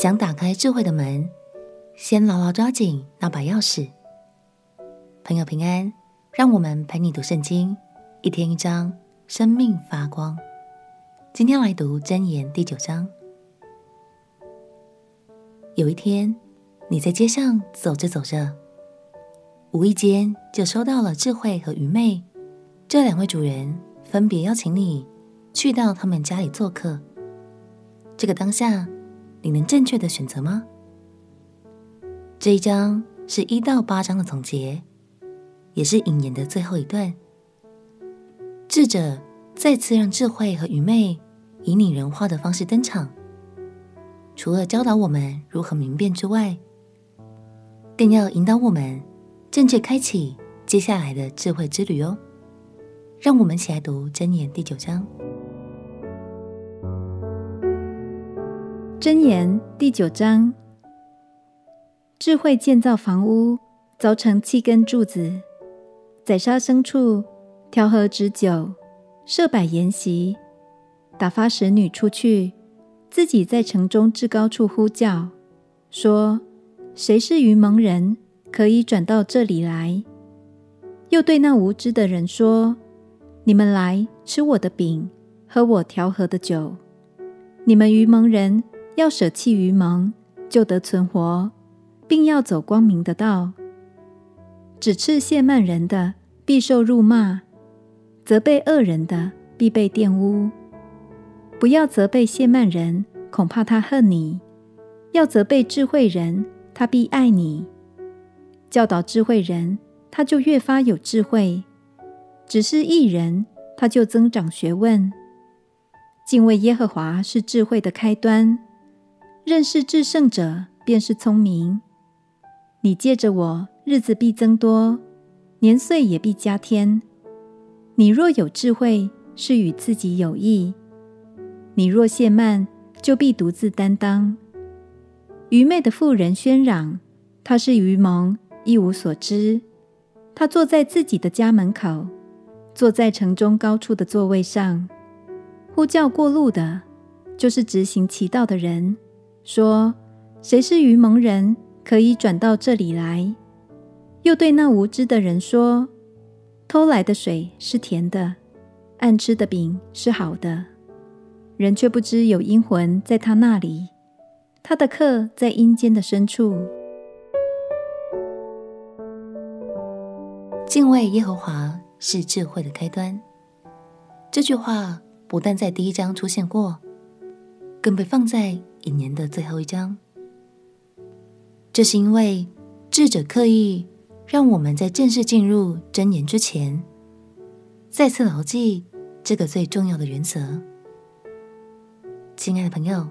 想打开智慧的门，先牢牢抓紧那把钥匙。朋友平安，让我们陪你读圣经，一天一章，生命发光。今天来读箴言第九章。有一天，你在街上走着走着，无意间就收到了智慧和愚昧这两位主人分别邀请你去到他们家里做客。这个当下，你能正确的选择吗？这一章是一到八章的总结，也是引言的最后一段。智者再次让智慧和愚昧以拟人化的方式登场，除了教导我们如何明辨之外，更要引导我们正确开启接下来的智慧之旅哦。让我们一起来读箴言第九章。箴言第九章：智慧建造房屋，凿成七根柱子，宰杀牲畜，调和脂酒，设摆筵席，打发使女出去，自己在城中至高处呼叫，说：谁是愚蒙人，可以转到这里来？又对那无知的人说：你们来吃我的饼，喝我调和的酒。你们愚蒙人！要舍弃愚蒙，就得存活，并要走光明的道。指斥亵慢人的，必受辱骂；责备恶人的，必被玷污。不要责备亵慢人，恐怕他恨你；要责备智慧人，他必爱你。教导智慧人，他就越发有智慧；指示义人，他就增长学问。敬畏耶和华是智慧的开端。认识至圣者，便是聪明。你借着我，日子必增多，年岁也必加添。你若有智慧，是与自己有益；你若懈慢，就必独自担当。愚昧的妇人喧嚷，她是愚蒙，一无所知。她坐在自己的家门口，坐在城中高处的座位上，呼叫过路的，就是执行其道的人。说：“谁是愚蒙人，可以转到这里来？”又对那无知的人说：“偷来的水是甜的，暗吃的饼是好的。人却不知有阴魂在他那里，他的客在阴间的深处。”敬畏耶和华是智慧的开端。这句话不但在第一章出现过，更被放在引言的最后一章，这是因为智者刻意让我们在正式进入真言之前，再次牢记这个最重要的原则。亲爱的朋友，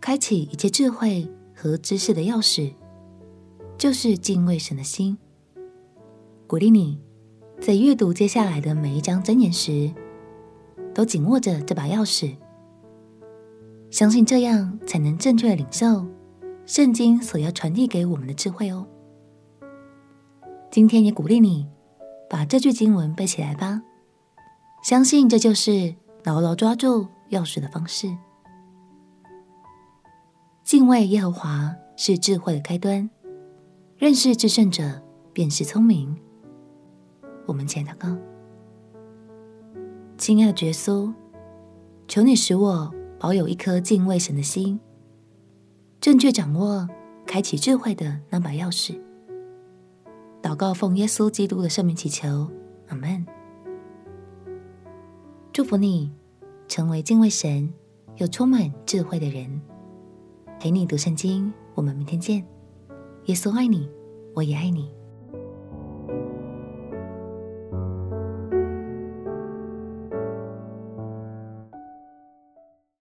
开启一切智慧和知识的钥匙，就是敬畏神的心。鼓励你在阅读接下来的每一章真言时，都紧握着这把钥匙。相信这样才能正确的领受圣经所要传递给我们的智慧哦。今天也鼓励你把这句经文背起来吧，相信这就是牢牢抓住钥匙的方式。敬畏耶和华是智慧的开端，认识至圣者便是聪明。我们前祷告，亲爱的耶稣，求你使我。保有一颗敬畏神的心，正确掌握开启智慧的那把钥匙。祷告奉耶稣基督的圣名祈求，阿门。祝福你成为敬畏神又充满智慧的人。陪你读圣经，我们明天见。耶稣爱你，我也爱你。